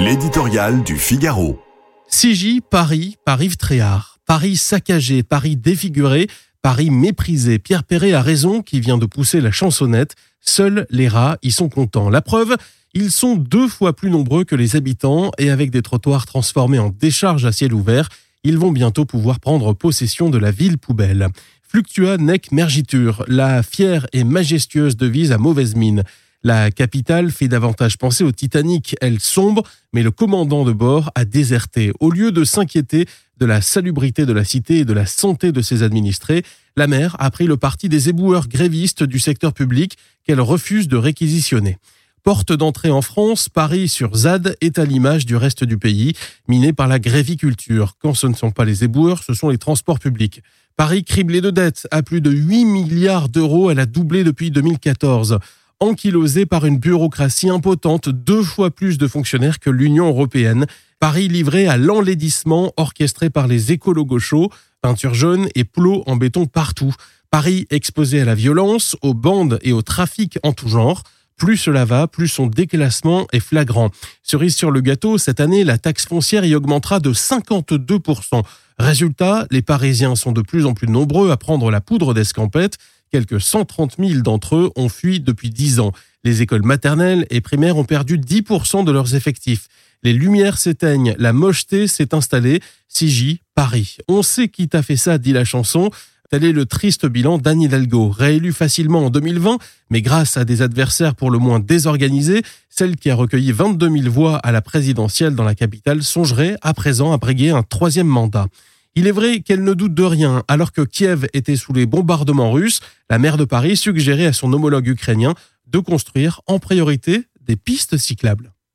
L'éditorial du Figaro. CJ Paris par Yves Tréhard. Paris saccagé, Paris défiguré, Paris méprisé. Pierre Perret a raison qui vient de pousser la chansonnette. Seuls les rats y sont contents. La preuve, ils sont deux fois plus nombreux que les habitants et avec des trottoirs transformés en décharges à ciel ouvert, ils vont bientôt pouvoir prendre possession de la ville poubelle. Fluctua nec mergitur, la fière et majestueuse devise à mauvaise mine. La capitale fait davantage penser au Titanic. Elle sombre, mais le commandant de bord a déserté. Au lieu de s'inquiéter de la salubrité de la cité et de la santé de ses administrés, la mer a pris le parti des éboueurs grévistes du secteur public qu'elle refuse de réquisitionner. Porte d'entrée en France, Paris sur ZAD est à l'image du reste du pays, miné par la gréviculture. Quand ce ne sont pas les éboueurs, ce sont les transports publics. Paris criblé de dettes, à plus de 8 milliards d'euros, elle a doublé depuis 2014 ankylosé par une bureaucratie impotente, deux fois plus de fonctionnaires que l'Union européenne. Paris livré à l'enlaidissement orchestré par les écolos gauchos, peinture jaune et plots en béton partout. Paris exposé à la violence, aux bandes et au trafic en tout genre. Plus cela va, plus son déclassement est flagrant. Cerise sur le gâteau, cette année, la taxe foncière y augmentera de 52%. Résultat, les Parisiens sont de plus en plus nombreux à prendre la poudre d'escampette Quelques 130 000 d'entre eux ont fui depuis 10 ans. Les écoles maternelles et primaires ont perdu 10% de leurs effectifs. Les lumières s'éteignent, la mocheté s'est installée. CJ, Paris. On sait qui t'a fait ça, dit la chanson. Tel est le triste bilan d'Anne Hidalgo, réélue facilement en 2020, mais grâce à des adversaires pour le moins désorganisés, celle qui a recueilli 22 000 voix à la présidentielle dans la capitale songerait à présent à briguer un troisième mandat. Il est vrai qu'elle ne doute de rien, alors que Kiev était sous les bombardements russes, la maire de Paris suggérait à son homologue ukrainien de construire en priorité des pistes cyclables.